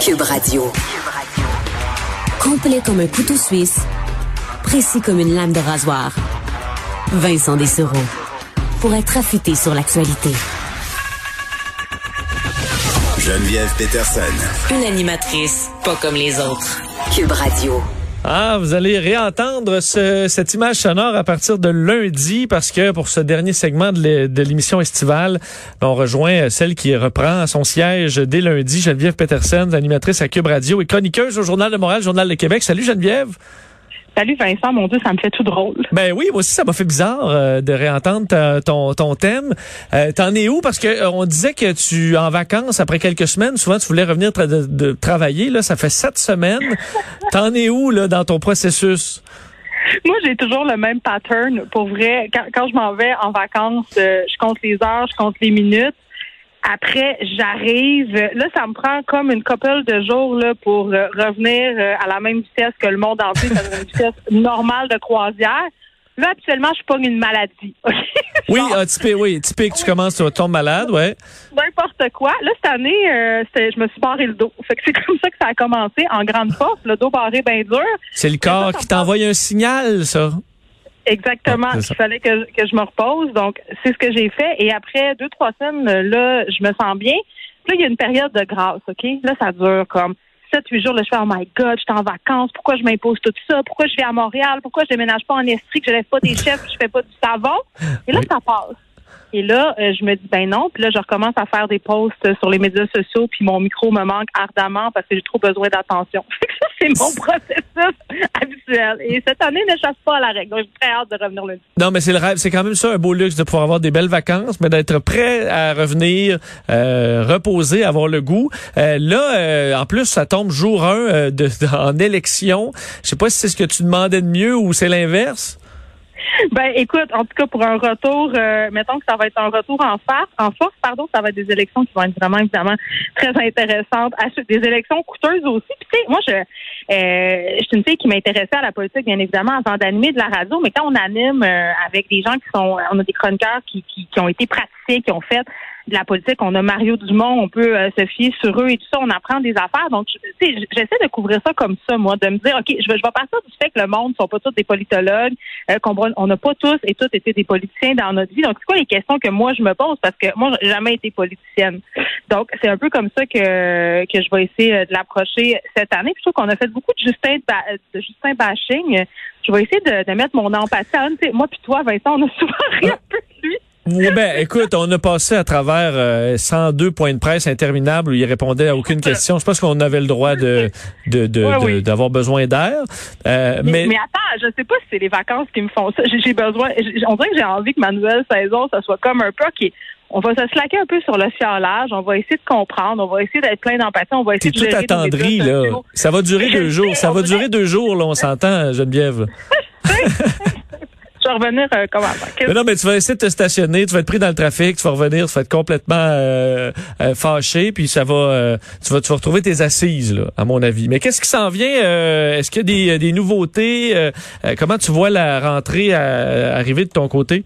Cube Radio. Complet comme un couteau suisse, précis comme une lame de rasoir. Vincent Dessereau. Pour être affûté sur l'actualité. Geneviève Peterson. Une animatrice pas comme les autres. Cube Radio. Ah, vous allez réentendre ce, cette image sonore à partir de lundi parce que pour ce dernier segment de l'émission estivale, on rejoint celle qui reprend son siège dès lundi, Geneviève Peterson, animatrice à Cube Radio et chroniqueuse au Journal de Montréal, Journal de Québec. Salut Geneviève. Salut Vincent, mon Dieu, ça me fait tout drôle. Ben oui, moi aussi, ça m'a fait bizarre euh, de réentendre ton, ton thème. Euh, T'en es où? Parce que euh, on disait que tu, en vacances, après quelques semaines, souvent tu voulais revenir de, travailler. Là, ça fait sept semaines. T'en es où là dans ton processus? Moi, j'ai toujours le même pattern. Pour vrai, quand, quand je m'en vais en vacances, je compte les heures, je compte les minutes. Après, j'arrive. Là, ça me prend comme une couple de jours là, pour euh, revenir euh, à la même vitesse que le monde entier, à une vitesse normale de croisière. Là, actuellement, je pogne une maladie. oui, ah, typique, oui, typique, tu commences, tu tomber malade, ouais. N'importe quoi. Là, cette année, euh, je me suis barré le dos. Fait que c'est comme ça que ça a commencé, en grande force, le dos barré bien dur. C'est le corps qui t'envoie un signal, ça. Exactement. Ah, il fallait que, que je me repose. Donc, c'est ce que j'ai fait. Et après deux, trois semaines, là, je me sens bien. Puis là, il y a une période de grâce, OK? Là, ça dure comme sept, huit jours. Là, je fais, oh my God, je suis en vacances. Pourquoi je m'impose tout ça? Pourquoi je vais à Montréal? Pourquoi je déménage pas en Estrie, que je lève pas des chefs, que je fais pas du savon? Et là, ça passe. Et là, euh, je me dis ben non. Puis là, je recommence à faire des posts sur les médias sociaux, puis mon micro me manque ardemment parce que j'ai trop besoin d'attention. ça, c'est mon processus habituel. Et cette année ne chasse pas à la règle. Donc, j'ai très hâte de revenir lundi. Non, mais c'est le rêve. C'est quand même ça, un beau luxe de pouvoir avoir des belles vacances, mais d'être prêt à revenir, euh, reposer, avoir le goût. Euh, là, en plus, ça tombe jour 1 de, en élection. Je sais pas si c'est ce que tu demandais de mieux ou c'est l'inverse. Ben, écoute, en tout cas, pour un retour, euh, mettons que ça va être un retour en force, en force, pardon, ça va être des élections qui vont être vraiment, évidemment, très intéressantes. Des élections coûteuses aussi. Puis, tu sais, moi, je, euh, je suis une fille qui m'intéressait à la politique, bien évidemment, avant d'animer de la radio, mais quand on anime euh, avec des gens qui sont, on a des chroniqueurs qui, qui, qui ont été pratiqués, qui ont fait de la politique, on a Mario Dumont, on peut euh, se fier sur eux et tout ça, on apprend des affaires. Donc, j'essaie de couvrir ça comme ça, moi, de me dire, OK, je vais, je vais partir du fait que le monde ne sont pas tous des politologues, euh, qu'on on n'a pas tous et toutes été des politiciens dans notre vie. Donc, c'est quoi les questions que moi, je me pose? Parce que moi, j'ai jamais été politicienne. Donc, c'est un peu comme ça que, que je vais essayer euh, de l'approcher cette année. Puis, je trouve qu'on a fait beaucoup de Justin, de Justin bashing. Je vais essayer de, mettre mon empathie à Moi puis toi, Vincent, on a souvent rien peu de lui. Oui, ben, écoute, on a passé à travers 102 euh, points de presse interminables où il répondait à aucune question. Je pense qu'on avait le droit de d'avoir besoin d'air. Euh, mais, mais, attends, je sais pas si c'est les vacances qui me font ça. J'ai besoin. On dirait que j'ai envie que ma nouvelle saison, ça soit comme un peu qui on va se slacker un peu sur le cielage, on va essayer de comprendre, on va essayer d'être plein d'empathie, on va essayer de tout attendri, là. Ça va durer deux jours. Ça va durer deux jours, là, on s'entend, Geneviève. euh, non, mais tu vas essayer de te stationner, tu vas être pris dans le trafic, tu vas revenir, tu vas être complètement euh, euh, fâché, puis ça va, tu vas, tu vas retrouver tes assises, là, à mon avis. Mais qu'est-ce qui s'en vient Est-ce qu'il y a des, des nouveautés Comment tu vois la rentrée arriver de ton côté?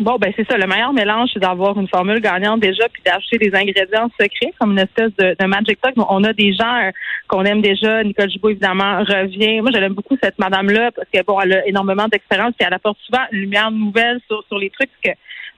Bon, ben c'est ça. Le meilleur mélange, c'est d'avoir une formule gagnante déjà, puis d'acheter des ingrédients secrets, comme une espèce de, de Magic Talk. On a des gens euh, qu'on aime déjà. Nicole Gibault, évidemment, revient. Moi, j'aime beaucoup cette madame-là parce qu'elle bon, elle a énormément d'expérience, puis elle apporte souvent une lumière nouvelle sur, sur les trucs. que,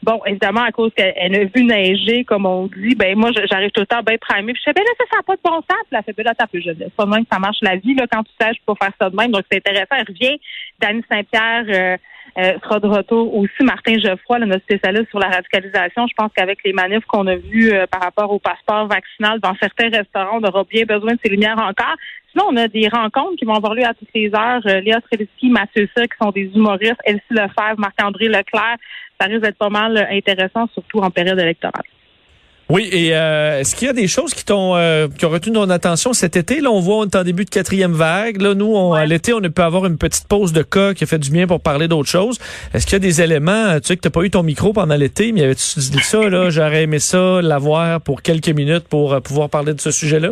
bon, évidemment, à cause qu'elle a vu neiger, comme on dit, ben moi, j'arrive tout le temps bien primé. Puis je fais, ben là, ça, ça n'a pas de bon sens. Puis elle fait, ben là, t'as peu jeune. C'est pas même que ça marche la vie, là, quand tu sais, je peux pas faire ça de même. Donc, c'est intéressant. Elle revient. Dany Saint-Pierre, euh, euh, sera de retour aussi Martin Geoffroy, notre spécialiste sur la radicalisation. Je pense qu'avec les manifs qu'on a vues euh, par rapport au passeport vaccinal dans certains restaurants, on aura bien besoin de ces lumières encore. Sinon, on a des rencontres qui vont avoir lieu à toutes les heures. Euh, Léa Strelitzky, Mathieu Sa, qui sont des humoristes, Elsie Lefebvre, Marc-André Leclerc. Ça risque d'être pas mal intéressant, surtout en période électorale. Oui, et euh, est-ce qu'il y a des choses qui t'ont euh, qui ont retenu ton attention cet été? Là, on voit on est en début de quatrième vague. Là, nous, on, à l'été, on peut avoir une petite pause de cas qui a fait du bien pour parler d'autres choses. Est-ce qu'il y a des éléments, tu sais que t'as pas eu ton micro pendant l'été, mais avais-tu dit ça, là, j'aurais aimé ça, l'avoir pour quelques minutes pour euh, pouvoir parler de ce sujet-là?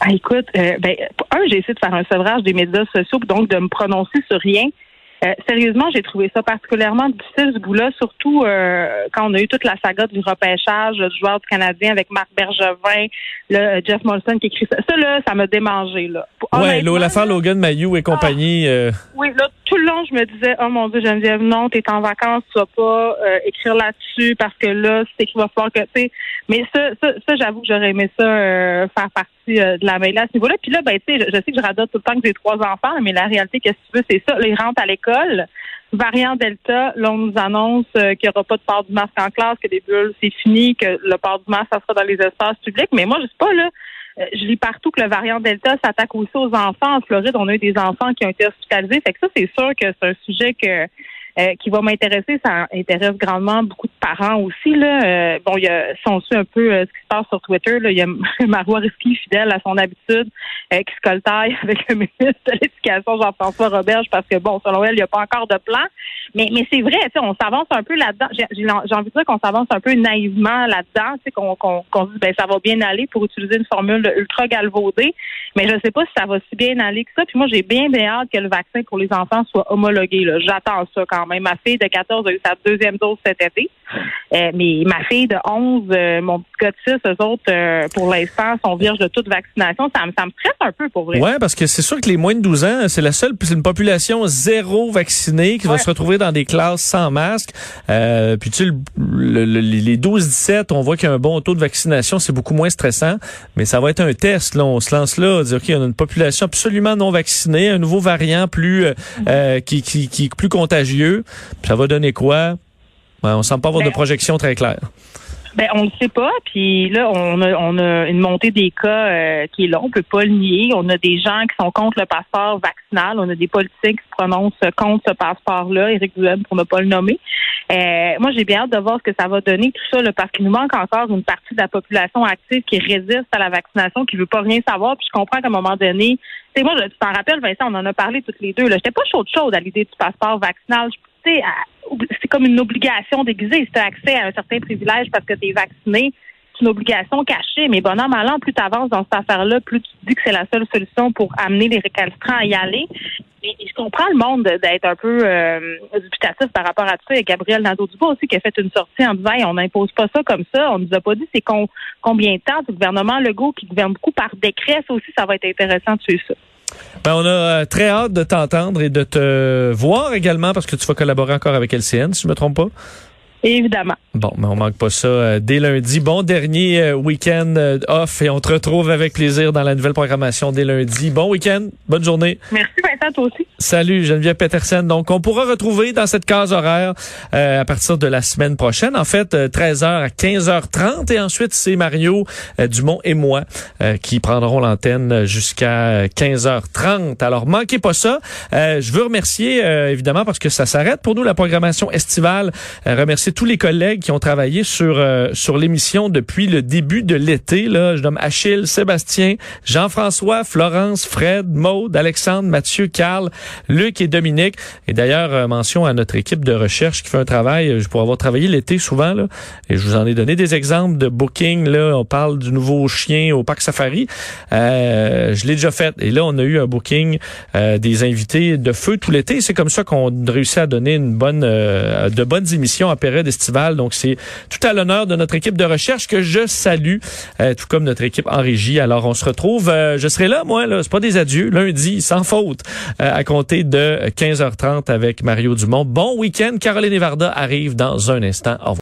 Ah, écoute, ben, un, j'ai essayé de faire un sevrage des médias sociaux, donc de me prononcer sur rien. Euh, sérieusement, j'ai trouvé ça particulièrement difficile ce bout-là, surtout euh, quand on a eu toute la saga du repêchage du joueur du Canadien avec Marc Bergevin, le Jeff Molson qui écrit ça. Ça, là, ça m'a démangé. Là. Ouais, l'affaire Logan Mayou et compagnie. Ah, oui, là, tout le long, je me disais, oh mon Dieu, Geneviève, non, t'es en vacances, tu vas pas écrire là-dessus parce que là, c'est qu'il va falloir que, tu sais, mais ça, ça, ça j'avoue que j'aurais aimé ça faire partie de la mail à ce niveau-là. Puis là, ben, tu sais, je, sais que je radote tout le temps que j'ai trois enfants, mais la réalité, qu'est-ce que tu veux, c'est ça. Là, ils à l'école. Variant Delta, là, on nous annonce euh, qu'il n'y aura pas de port du masque en classe, que les bulles, c'est fini, que le port du masque, ça sera dans les espaces publics. Mais moi, je sais pas, là, euh, je lis partout que le variant Delta s'attaque aussi aux enfants. En Floride, on a eu des enfants qui ont été hospitalisés. Fait que ça, c'est sûr que c'est un sujet que euh, qui va m'intéresser. Ça intéresse grandement beaucoup de parents aussi. Là. Euh, bon, il y a, si un peu euh, ce qui se passe sur Twitter, là, il y a Marois Risky, fidèle à son habitude, qui se coltaille avec le ministre de l'Éducation, Jean-François Roberge, parce que, bon, selon elle, il n'y a pas encore de plan. Mais, mais c'est vrai, on s'avance un peu là-dedans. J'ai envie de dire qu'on s'avance un peu naïvement là-dedans, qu'on qu'on dit ben ça va bien aller pour utiliser une formule ultra galvaudée. Mais je ne sais pas si ça va si bien aller que ça. Puis moi, j'ai bien bien hâte que le vaccin pour les enfants soit homologué. J'attends ça quand même. Ma fille de 14 a eu sa deuxième dose cet été. Euh, mais ma fille de 11, euh, mon petit gars de 6, eux autres, euh, pour l'instant, sont vierges de toute vaccination. Ça, me, ça me stresse un peu pour vrai. Oui, parce que c'est sûr que les moins de 12 ans, c'est la seule, c'est une population zéro vaccinée qui va se retrouver dans des classes sans masque. puis tu sais, les 12-17, on voit qu'il y a un bon taux de vaccination, c'est beaucoup moins stressant. Mais ça va être un test. Là. On se lance là, dire, OK, on a une population absolument non vaccinée, un nouveau variant plus qui, qui, qui est plus contagieux. Puis ça va donner quoi? On on semble pas avoir de ben, projection très claire. Ben, on ne sait pas. Puis là, on a, on a une montée des cas euh, qui est là. On peut pas le nier. On a des gens qui sont contre le passeport vaccinal. On a des politiciens qui se prononcent contre ce passeport-là. Éric Duhem, pour ne pas le nommer. Euh, moi, j'ai bien hâte de voir ce que ça va donner tout ça, là, parce qu'il nous manque encore une partie de la population active qui résiste à la vaccination, qui veut pas rien savoir. Puis je comprends qu'à un moment donné, c'est moi, tu t'en rappelles, Vincent, on en a parlé toutes les deux. Là, j'étais pas chaude chaude à l'idée du passeport vaccinal. Tu sais, c'est comme une obligation déguisée. Si tu as accès à un certain privilège parce que tu es vacciné, c'est une obligation cachée. Mais bon an, plus tu avances dans cette affaire-là, plus tu dis que c'est la seule solution pour amener les récalcitrants à y aller. Et, je comprends le monde d'être un peu euh, dubitatif par rapport à tout ça. A Gabriel Nadeau-Dubois aussi qui a fait une sortie en disant on n'impose pas ça comme ça. On nous a pas dit c'est combien de temps. Le gouvernement Legault qui gouverne beaucoup par décret. Ça aussi, ça va être intéressant de suivre ça. Ben, on a euh, très hâte de t'entendre et de te voir également parce que tu vas collaborer encore avec LCN, si je me trompe pas. Évidemment. Bon, mais on manque pas ça euh, dès lundi. Bon dernier euh, week-end off et on te retrouve avec plaisir dans la nouvelle programmation dès lundi. Bon week-end, bonne journée. Merci Salut Geneviève Petersen. Donc on pourra retrouver dans cette case horaire à partir de la semaine prochaine. En fait, 13h à 15h30 et ensuite c'est Mario Dumont et moi qui prendront l'antenne jusqu'à 15h30. Alors manquez pas ça. je veux remercier évidemment parce que ça s'arrête pour nous la programmation estivale. remercier tous les collègues qui ont travaillé sur euh, sur l'émission depuis le début de l'été. Là, je nomme Achille, Sébastien, Jean-François, Florence, Fred, Maude, Alexandre, Mathieu, Carl, Luc et Dominique. Et d'ailleurs, euh, mention à notre équipe de recherche qui fait un travail. Euh, pour avoir travaillé l'été souvent là, et je vous en ai donné des exemples de booking. Là, on parle du nouveau chien au parc Safari. je l'ai déjà fait. Et là, on a eu un booking des invités de feu tout l'été. C'est comme ça qu'on réussit à donner une bonne de bonnes émissions à période donc, c'est tout à l'honneur de notre équipe de recherche que je salue, euh, tout comme notre équipe en régie. Alors, on se retrouve, euh, je serai là, moi, là, c'est pas des adieux, lundi, sans faute, euh, à compter de 15h30 avec Mario Dumont. Bon week-end. Caroline Evarda arrive dans un instant. Au revoir.